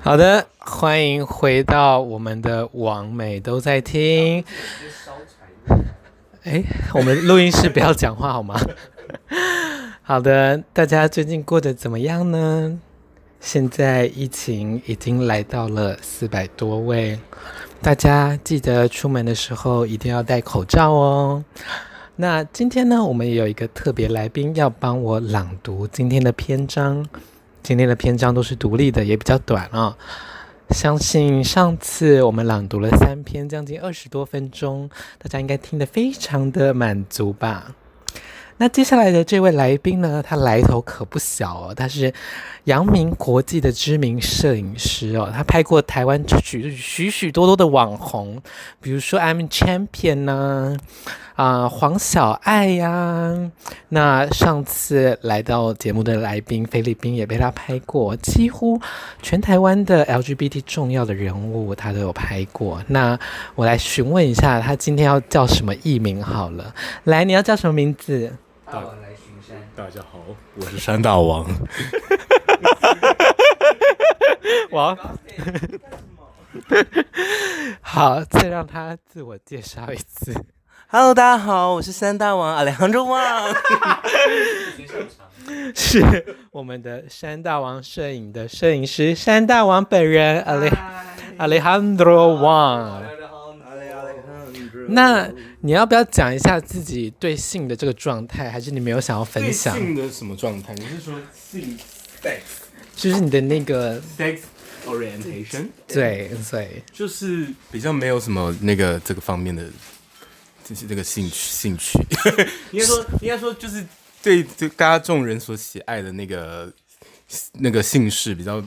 好的，欢迎回到我们的网美都在听。哎，我们录音室不要讲话好吗？好的，大家最近过得怎么样呢？现在疫情已经来到了四百多位，大家记得出门的时候一定要戴口罩哦。那今天呢，我们也有一个特别来宾要帮我朗读今天的篇章。今天的篇章都是独立的，也比较短啊、相信上次我们朗读了三篇，将近二十多分钟，大家应该听得非常的满足吧。那接下来的这位来宾呢，他来头可不小哦，他是扬名国际的知名摄影师哦，他拍过台湾许许许多多的网红，比如说 I'm Champion 呢、啊、呃、黄小爱呀、啊，那上次来到节目的来宾菲律宾也被他拍过，几乎全台湾的 LGBT 重要的人物他都有拍过。那我来询问一下，他今天要叫什么艺名好了？来，你要叫什么名字？大王来巡山。大家好，我是山大王。王。好，再让他自我介绍一次。Hello，大家好，我是山大王阿里杭州王。是我们的山大王摄影的摄影师山大王本人 Ale Alejandro Wang。那你要不要讲一下自己对性的这个状态，还是你没有想要分享？性的什么状态？你是说性 sex，就是你的那个 sex orientation？对对，就是比较没有什么那个这个方面的，就是这个兴趣兴趣。应该说 应该说就是对对大家众人所喜爱的那个那个姓氏比较。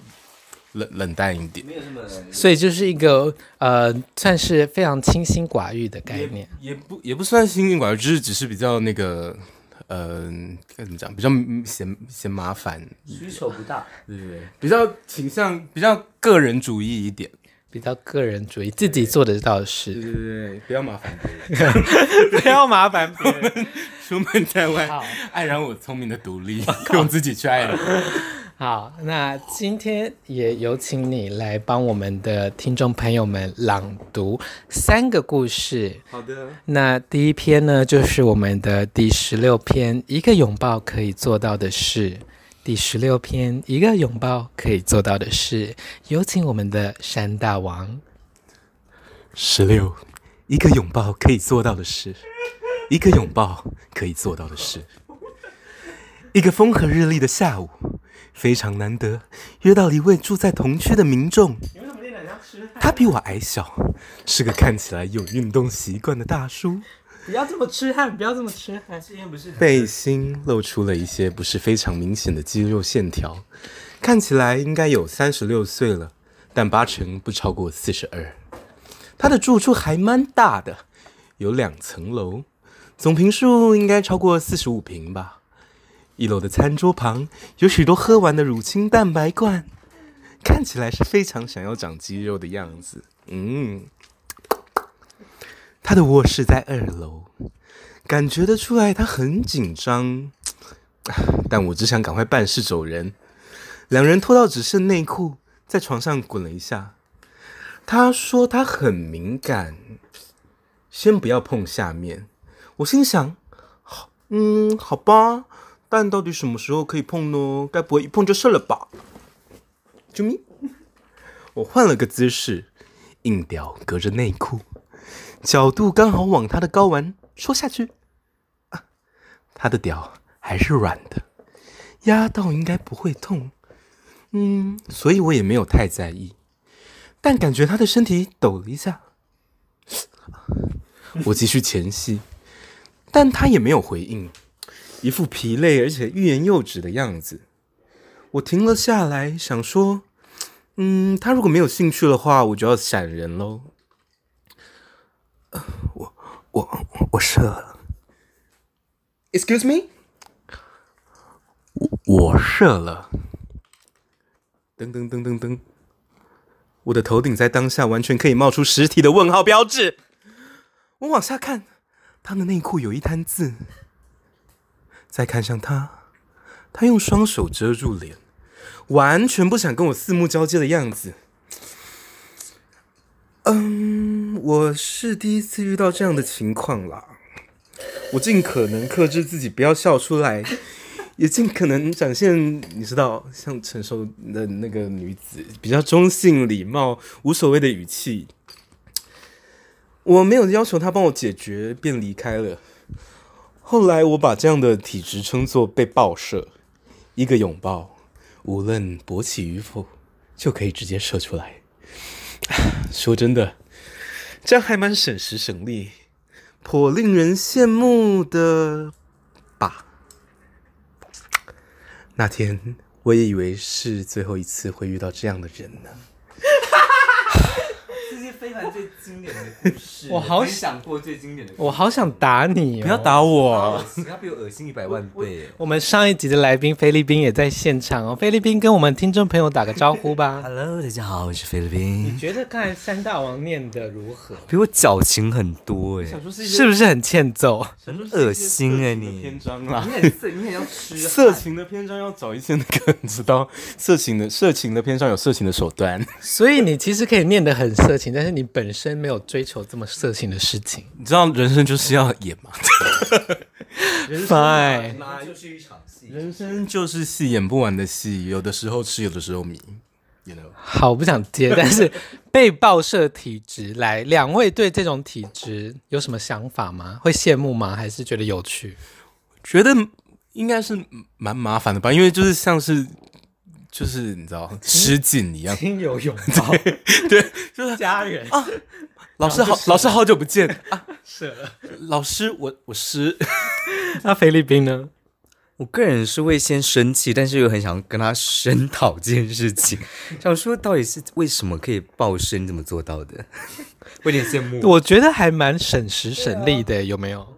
冷冷淡一点，没有这么，所以就是一个呃，算是非常清心寡欲的概念，也，也不也不算清心寡欲，就是只是比较那个呃，该怎么讲，比较嫌嫌麻烦，需求不大，对对对，比较倾向比较个人主义一点，比较个人主义，自己做得到的事，对对对，不要麻烦别人，不要麻烦别人，出门在外，爱让我聪明的独立，用自己去爱人。好，那今天也有请你来帮我们的听众朋友们朗读三个故事。好的，那第一篇呢，就是我们的第十六篇，一个拥抱可以做到的事。第十六篇，一个拥抱可以做到的事，有请我们的山大王。十六，一个拥抱可以做到的事，一个拥抱可以做到的事，一个风和日丽的下午。非常难得，约到了一位住在同区的民众。他比我矮小，是个看起来有运动习惯的大叔。不要这么痴汉，不要这么痴汉。背心露出了一些不是非常明显的肌肉线条，看起来应该有三十六岁了，但八成不超过四十二。他的住处还蛮大的，有两层楼，总平数应该超过四十五平吧。一楼的餐桌旁有许多喝完的乳清蛋白罐，看起来是非常想要长肌肉的样子。嗯，他的卧室在二楼，感觉得出来他很紧张，但我只想赶快办事走人。两人脱到只剩内裤，在床上滚了一下。他说他很敏感，先不要碰下面。我心想，好，嗯，好吧。但到底什么时候可以碰呢？该不会一碰就射了吧？救命！我换了个姿势，硬屌隔着内裤，角度刚好往他的睾丸戳下去。啊，他的屌还是软的，压到应该不会痛。嗯，所以我也没有太在意。但感觉他的身体抖了一下，我继续前戏，但他也没有回应。一副疲累而且欲言又止的样子，我停了下来，想说：“嗯，他如果没有兴趣的话，我就要闪人喽。”我我我射了，Excuse me，我我射了，噔噔噔噔噔，我的头顶在当下完全可以冒出实体的问号标志。我往下看，他的内裤有一滩字。再看向他，他用双手遮住脸，完全不想跟我四目交接的样子。嗯，我是第一次遇到这样的情况啦。我尽可能克制自己不要笑出来，也尽可能展现你知道，像成熟的那个女子比较中性、礼貌、无所谓的语气。我没有要求他帮我解决，便离开了。后来我把这样的体质称作被爆射，一个拥抱，无论勃起与否，就可以直接射出来。说真的，这样还蛮省时省力，颇令人羡慕的吧。那天我也以为是最后一次会遇到这样的人呢。非凡最经典的故事，我好想过最经典的故事，我好想打你、哦，不要打我，他比我恶心一百万倍。我们上一集的来宾菲律宾也在现场哦，菲律宾跟我们听众朋友打个招呼吧。Hello，大家好，我是菲律宾。你觉得刚才三大王念的如何？比我矫情很多哎，是不是很欠揍？很恶心哎，你篇章啦，你很色，你很要吃色情的篇章要找一些那个，你知道，色情的色情的篇章有色情的手段，所以你其实可以念得很色情，但是你本身没有。追求这么色情的事情，你知道人生就是要演吗？人生就是一场戏，人生就是戏，演不完的戏，有的时候吃，有的时候迷。You know? 好，我不想接，但是被报社体质来，两位对这种体质有什么想法吗？会羡慕吗？还是觉得有趣？觉得应该是蛮麻烦的吧，因为就是像是。就是你知道 失禁一样，亲友拥抱，对，就是 家人啊。老师好，老师好久不见啊！是了，老师，我我是。那菲律宾呢？我个人是会先生气，但是又很想跟他声讨这件事情，想说到底是为什么可以爆射？你怎么做到的？我有点羡慕。我觉得还蛮省时省力的，有没有？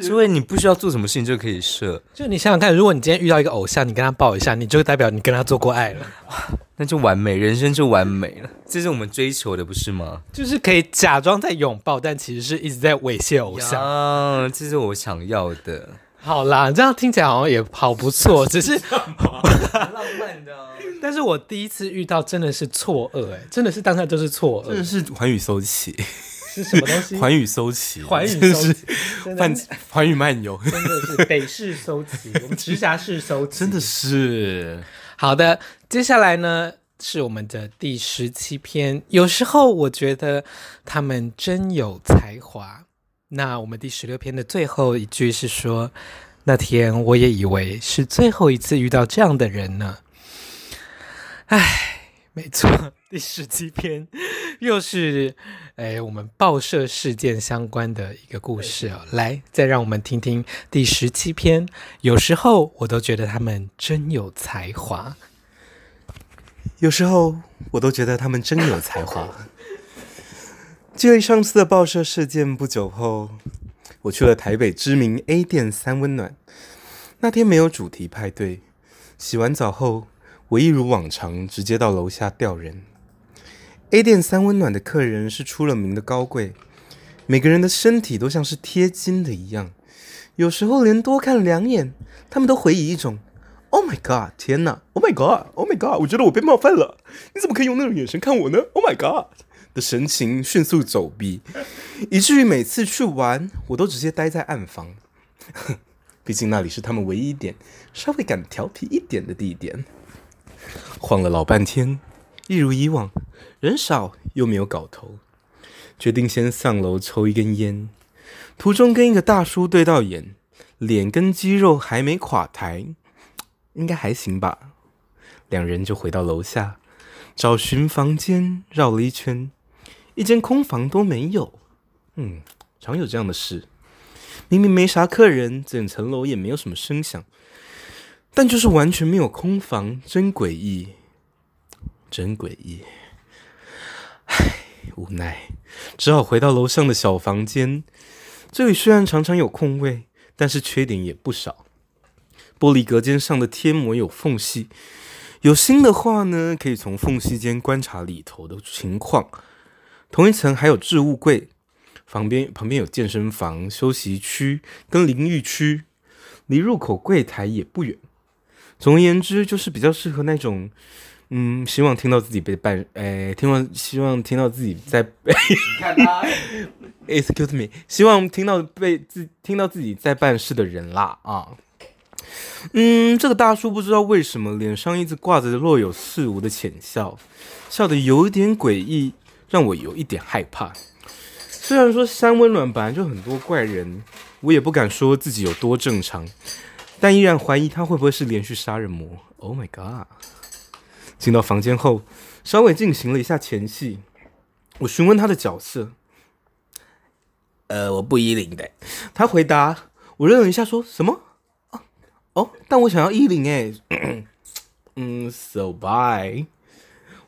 因为你不需要做什么事情就可以射，就你想想看，如果你今天遇到一个偶像，你跟他抱一下，你就代表你跟他做过爱了，那就完美，人生就完美了。这是我们追求的，不是吗？就是可以假装在拥抱，但其实是一直在猥亵偶像。啊，这是我想要的。好啦，这样听起来好像也好不错，只是 浪漫的。但是我第一次遇到真的是错愕，哎，真的是当下就是错愕，真的是寰宇搜奇。是什么东西？寰宇搜奇，寰宇搜奇，寰宇漫游，真的是北市搜奇，我们直辖市搜奇，真的是。好的，接下来呢是我们的第十七篇。有时候我觉得他们真有才华。那我们第十六篇的最后一句是说：那天我也以为是最后一次遇到这样的人呢。唉。没错，第十七篇又是诶我们报社事件相关的一个故事哦。来，再让我们听听第十七篇。有时候我都觉得他们真有才华。有时候我都觉得他们真有才华。距离上次的报社事件不久后，我去了台北知名 A 店三温暖。那天没有主题派对，洗完澡后。我一如往常，直接到楼下吊人。A 店三温暖的客人是出了名的高贵，每个人的身体都像是贴金的一样，有时候连多看两眼，他们都回以一种 “Oh my God，天哪！Oh my God，Oh my God，我觉得我被冒犯了，你怎么可以用那种眼神看我呢？Oh my God” 的神情迅速走避，以至于每次去玩，我都直接待在暗房，毕竟那里是他们唯一一点稍微敢调皮一点的地点。晃了老半天，一如以往，人少又没有搞头，决定先上楼抽一根烟。途中跟一个大叔对到眼，脸跟肌肉还没垮台，应该还行吧。两人就回到楼下，找寻房间，绕了一圈，一间空房都没有。嗯，常有这样的事，明明没啥客人，整层楼也没有什么声响。但就是完全没有空房，真诡异，真诡异。唉，无奈只好回到楼上的小房间。这里虽然常常有空位，但是缺点也不少。玻璃隔间上的贴膜有缝隙，有心的话呢，可以从缝隙间观察里头的情况。同一层还有置物柜，旁边旁边有健身房、休息区跟淋浴区，离入口柜台也不远。总而言之，就是比较适合那种，嗯，希望听到自己被办，哎，听完希望听到自己在，你看他，excuse me，希望听到被自听到自己在办事的人啦啊。嗯，这个大叔不知道为什么脸上一直挂着若有似无的浅笑，笑得有一点诡异，让我有一点害怕。虽然说山温暖本来就很多怪人，我也不敢说自己有多正常，但依然怀疑他会不会是连续杀人魔。Oh my god！进到房间后，稍微进行了一下前戏，我询问他的角色，呃，我不依零的。他回答，我愣了一下，说什么？哦，但我想要衣领哎，嗯，so bye。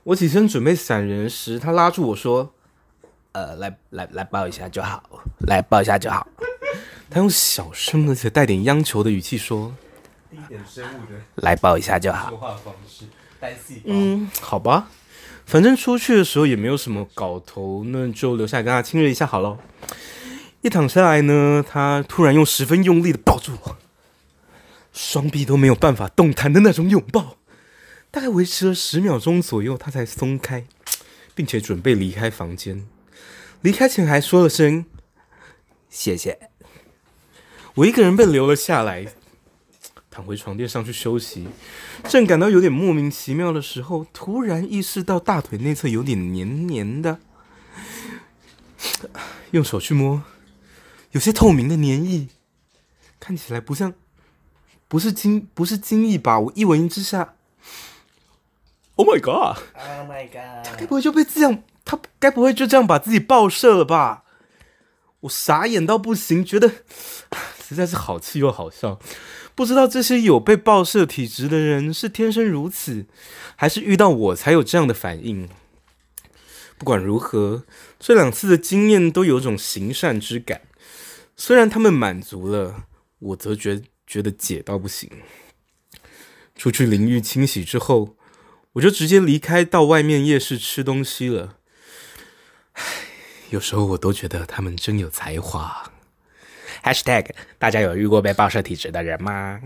我起身准备闪人时，他拉住我说：“呃，来来来抱一下就好，来抱一下就好。”他用小声而且带点央求的语气说：“低点生物的，来抱一下就好。”说话方式，嗯，好吧，反正出去的时候也没有什么搞头，那就留下跟他亲热一下好了。一躺下来呢，他突然用十分用力的抱住我。双臂都没有办法动弹的那种拥抱，大概维持了十秒钟左右，他才松开，并且准备离开房间。离开前还说了声“谢谢”。我一个人被留了下来，躺回床垫上去休息。正感到有点莫名其妙的时候，突然意识到大腿内侧有点黏黏的，用手去摸，有些透明的黏液，看起来不像。不是精不是精液吧？我一闻之下，Oh my god！Oh my god！他该不会就被这样？他该不会就这样把自己爆射了吧？我傻眼到不行，觉得 实在是好气又好笑。不知道这些有被暴射体质的人是天生如此，还是遇到我才有这样的反应？不管如何，这两次的经验都有种行善之感。虽然他们满足了，我则觉。觉得解到不行，出去淋浴清洗之后，我就直接离开，到外面夜市吃东西了。唉，有时候我都觉得他们真有才华。Hashtag 大家有遇过被报社体质的人吗？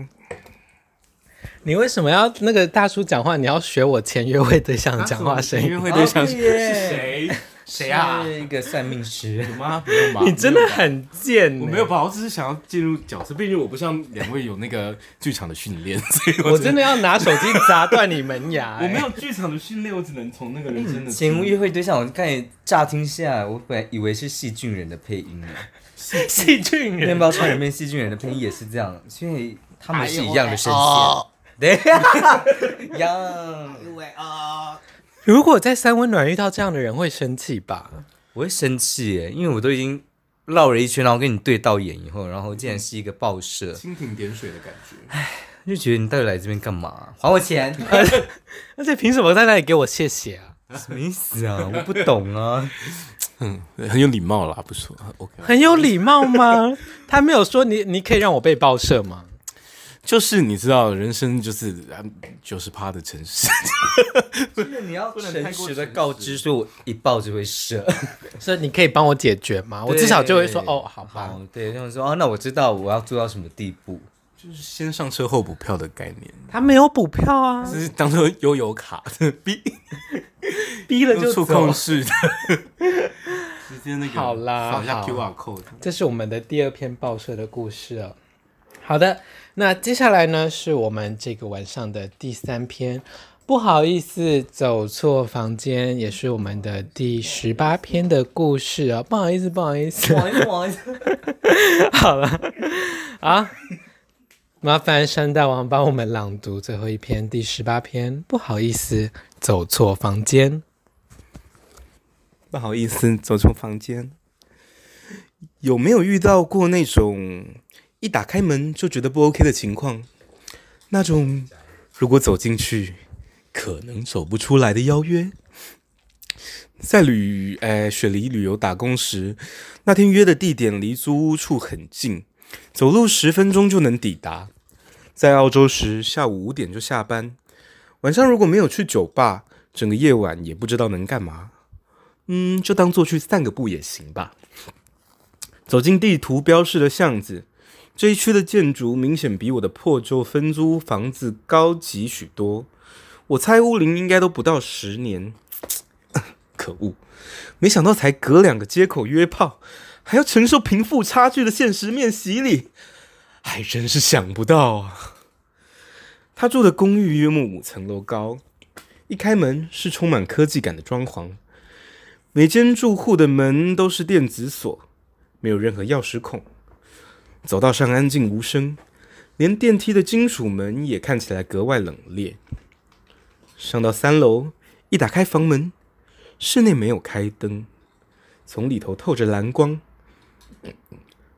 你为什么要那个大叔讲话？你要学我前约会对象讲话声音？约会对象是谁？谁啊？是一个算命师。有吗？没有吗？你真的很贱。我没有吧，我只是想要进入角色，毕竟我不像两位有那个剧场的训练，所以我 真的要拿手机砸断你门牙。我没有剧场的训练，我只能从那个人生的。前约会对象，我看你乍听下，我本来以为是细菌人的配音呢。细菌人，面包超人里面细菌人的配音也是这样，所以他们是一样的声线。对呀，一样。因为啊。如果在三温暖遇到这样的人，会生气吧？我会生气耶，因为我都已经绕了一圈，然后跟你对到眼以后，然后竟然是一个报社，蜻蜓点水的感觉。唉，就觉得你到底来这边干嘛？还我钱！而且凭什么在那里给我谢谢啊？什么意思啊？我不懂啊。嗯，很有礼貌啦，不错。OK，很有礼貌吗？他没有说你，你可以让我被报社吗？就是你知道，人生就是九十趴的诚实。就是你要诚实的告知说，我一报就会射，所以你可以帮我解决吗？我至少就会说，哦，好吧。好，对，他们说，哦，那我知道我要做到什么地步，就是先上车后补票的概念。他没有补票啊，就是当做悠游卡，逼 逼了就触控式的，直接那个好啦，扫一下 QR code。这是我们的第二篇报社的故事啊。好的。那接下来呢，是我们这个晚上的第三篇，不好意思，走错房间，也是我们的第十八篇的故事啊，不好意思，不好意思，不好意思，不好意思，好了，啊，麻烦山大王帮我们朗读最后一篇第十八篇，不好意思，走错房间，不好意思，走错房间，有没有遇到过那种？一打开门就觉得不 OK 的情况，那种如果走进去可能走不出来的邀约。在旅诶、雪梨旅游打工时，那天约的地点离租屋处很近，走路十分钟就能抵达。在澳洲时，下午五点就下班，晚上如果没有去酒吧，整个夜晚也不知道能干嘛。嗯，就当做去散个步也行吧。走进地图标示的巷子。这一区的建筑明显比我的破旧分租房子高级许多。我猜屋龄应该都不到十年。可恶，没想到才隔两个街口约炮，还要承受贫富差距的现实面洗礼，还真是想不到啊！他住的公寓约莫五层楼高，一开门是充满科技感的装潢，每间住户的门都是电子锁，没有任何钥匙孔。走道上安静无声，连电梯的金属门也看起来格外冷冽。上到三楼，一打开房门，室内没有开灯，从里头透着蓝光。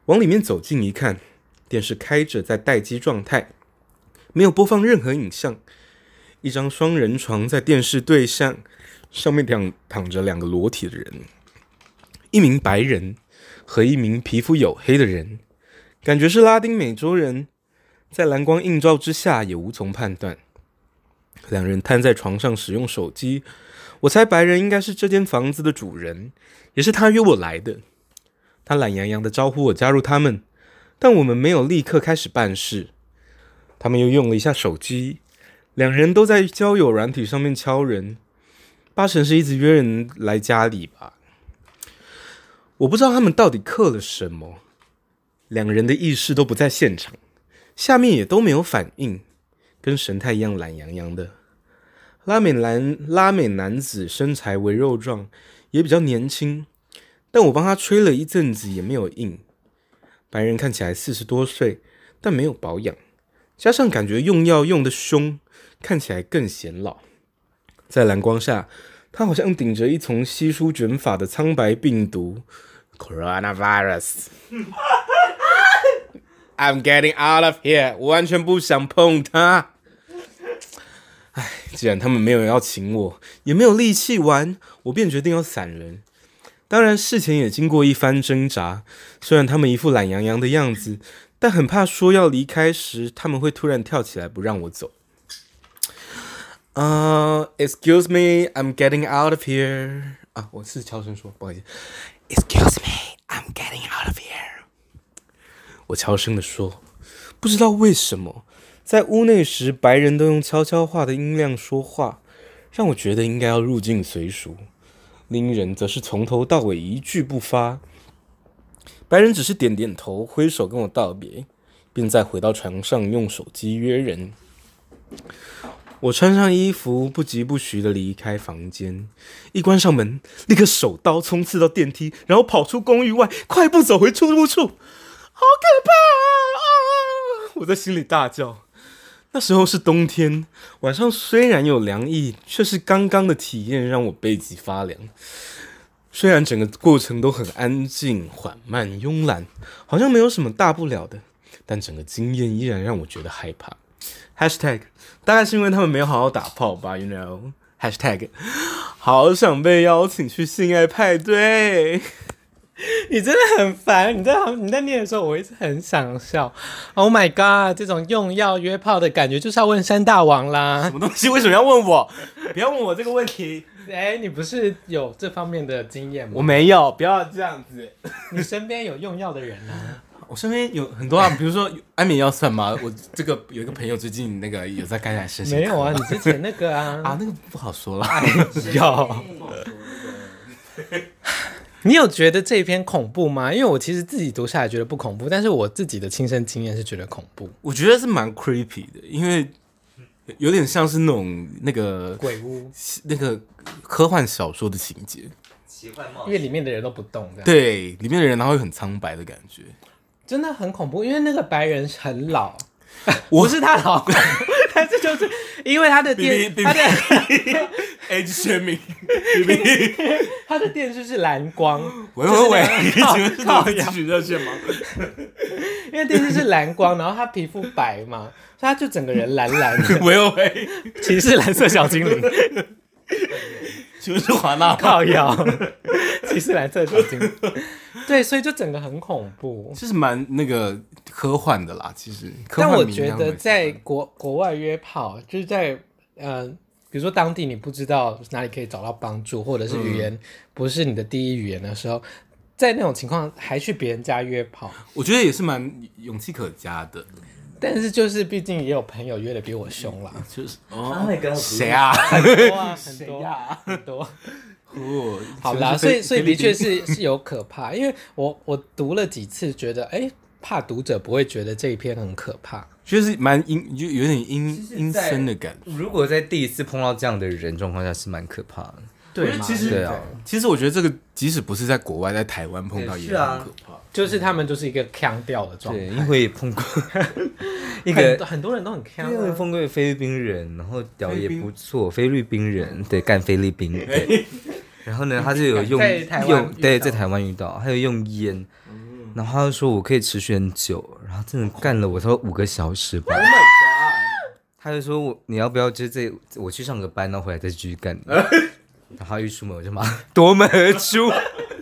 往里面走近一看，电视开着，在待机状态，没有播放任何影像。一张双人床在电视对象，上面躺躺着两个裸体的人，一名白人和一名皮肤黝黑的人。感觉是拉丁美洲人，在蓝光映照之下也无从判断。两人瘫在床上使用手机，我猜白人应该是这间房子的主人，也是他约我来的。他懒洋洋的招呼我加入他们，但我们没有立刻开始办事。他们又用了一下手机，两人都在交友软体上面敲人，八成是一直约人来家里吧。我不知道他们到底刻了什么。两人的意识都不在现场，下面也都没有反应，跟神态一样懒洋洋的。拉美男拉美男子身材为肉状，也比较年轻，但我帮他吹了一阵子也没有硬。白人看起来四十多岁，但没有保养，加上感觉用药用得凶，看起来更显老。在蓝光下，他好像顶着一层稀疏卷发的苍白病毒，Coronavirus。I'm getting out of here。我完全不想碰他。唉，既然他们没有要请我，也没有力气玩，我便决定要散人。当然，事前也经过一番挣扎。虽然他们一副懒洋洋的样子，但很怕说要离开时，他们会突然跳起来不让我走。呃、，Excuse me，I'm getting out of here。啊，我是悄声说，不好意思。Excuse me，I'm getting out of here。我悄声地说：“不知道为什么，在屋内时，白人都用悄悄话的音量说话，让我觉得应该要入境随俗；另一人则是从头到尾一句不发。白人只是点点头，挥手跟我道别，并再回到床上用手机约人。我穿上衣服，不疾不徐地离开房间，一关上门，立刻手刀冲刺到电梯，然后跑出公寓外，快步走回出入处。”好可怕啊！啊！我在心里大叫。那时候是冬天，晚上虽然有凉意，却是刚刚的体验让我背脊发凉。虽然整个过程都很安静、缓慢、慵懒，好像没有什么大不了的，但整个经验依然让我觉得害怕。Hashtag 大概是因为他们没有好好打炮吧，You know。Hashtag 好想被邀请去性爱派对。你真的很烦！你在你在念的时候，我一直很想笑。Oh my god！这种用药约炮的感觉，就是要问山大王啦。什么东西？为什么要问我？不要问我这个问题。哎、欸，你不是有这方面的经验吗？我没有，不要这样子。你身边有用药的人呢？我身边有很多啊，比如说安眠药算吗？我这个有一个朋友最近那个有在感染身心。没有啊，你之前那个啊啊，那个不好说了。药。你有觉得这一篇恐怖吗？因为我其实自己读下来觉得不恐怖，但是我自己的亲身经验是觉得恐怖。我觉得是蛮 creepy 的，因为有点像是那种那个鬼屋，那个科幻小说的情节。奇幻冒。因为里面的人都不动，对，里面的人然后会很苍白的感觉，真的很恐怖。因为那个白人很老，我 不是他老。但是就是因为他的电，他的 Age shaming，他的电视是蓝光。喂喂喂，你请问是线吗？因为电视是蓝光，然后他皮肤白嘛，所以他就整个人蓝蓝的。喂 喂喂，其实是蓝色小精灵。就是华纳靠腰，其实蓝色小精灵。对，所以就整个很恐怖，就是蛮那个科幻的啦。其实，但我觉得在国国外约炮，就是在呃，比如说当地你不知道哪里可以找到帮助，或者是语言不是你的第一语言的时候，在那种情况还去别人家约炮，我觉得也是蛮勇气可嘉的。但是就是毕竟也有朋友约的比我凶啦，就是，Oh 哦，my god，谁啊？很多啊，很多谁呀很多。哦，好啦，所以所以的确是是是有可怕，因为我我读了几次，觉得哎，怕读者不会觉得这一篇很可怕。就是蛮阴，就有点阴阴森的感觉。如果在第一次碰到这样的人状况下，是蛮可怕的。对嘛，其实对啊，其实我觉得这个即使不是在国外，在台湾碰到也很也是啊可怕。就是他们就是一个腔调的状对，态，因为碰过 一个多很多人都很腔、因为啊。碰过菲律宾人，然后屌也不错，菲律宾人对干菲律宾对。然后呢，他就有用用对在台湾遇到，还有用烟，然后他就说我可以持续很久，然后真的干了我差不多五个小时吧。Oh my god！他就说我你要不要就这我去上个班，然后回来再继续干。然后他一出门我就马上 夺门而出，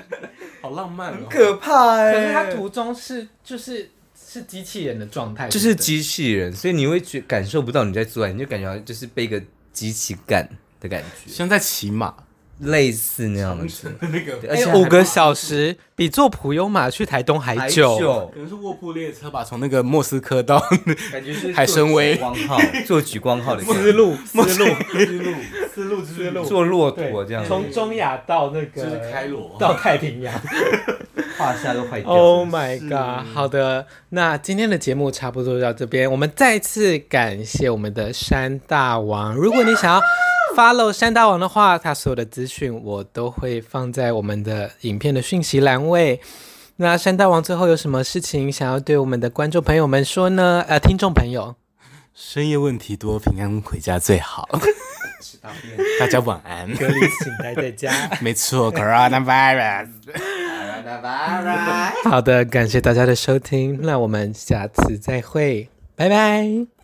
好浪漫哦。可怕哎、可是他途中是就是是机器人的状态，就是机器人，所以你会觉感受不到你在做爱，你就感觉就是被一个机器干的感觉，像在骑马，类似那样的。那个而且哎，五个小时比坐普悠玛去台东还还久。久可能是卧铺列车吧，从那个莫斯科到 感觉是海参崴做举光号，坐举光号的思路，思路，思路思路之路，做骆驼这样，从中亚到那个就是开罗到太平洋。胯下都坏掉。Oh my god！好的，那今天的节目差不多就到这边。我们再次感谢我们的山大王。如果你想要 follow 山大王的话，他所有的资讯我都会放在我们的影片的讯息栏位。那山大王最后有什么事情想要对我们的观众朋友们说呢？呃，听众朋友，深夜问题多，平安回家最好。大家晚安。隔离请待在家。没错，Coronavirus。好的，感谢大家的收听，那我们下次再会，拜拜。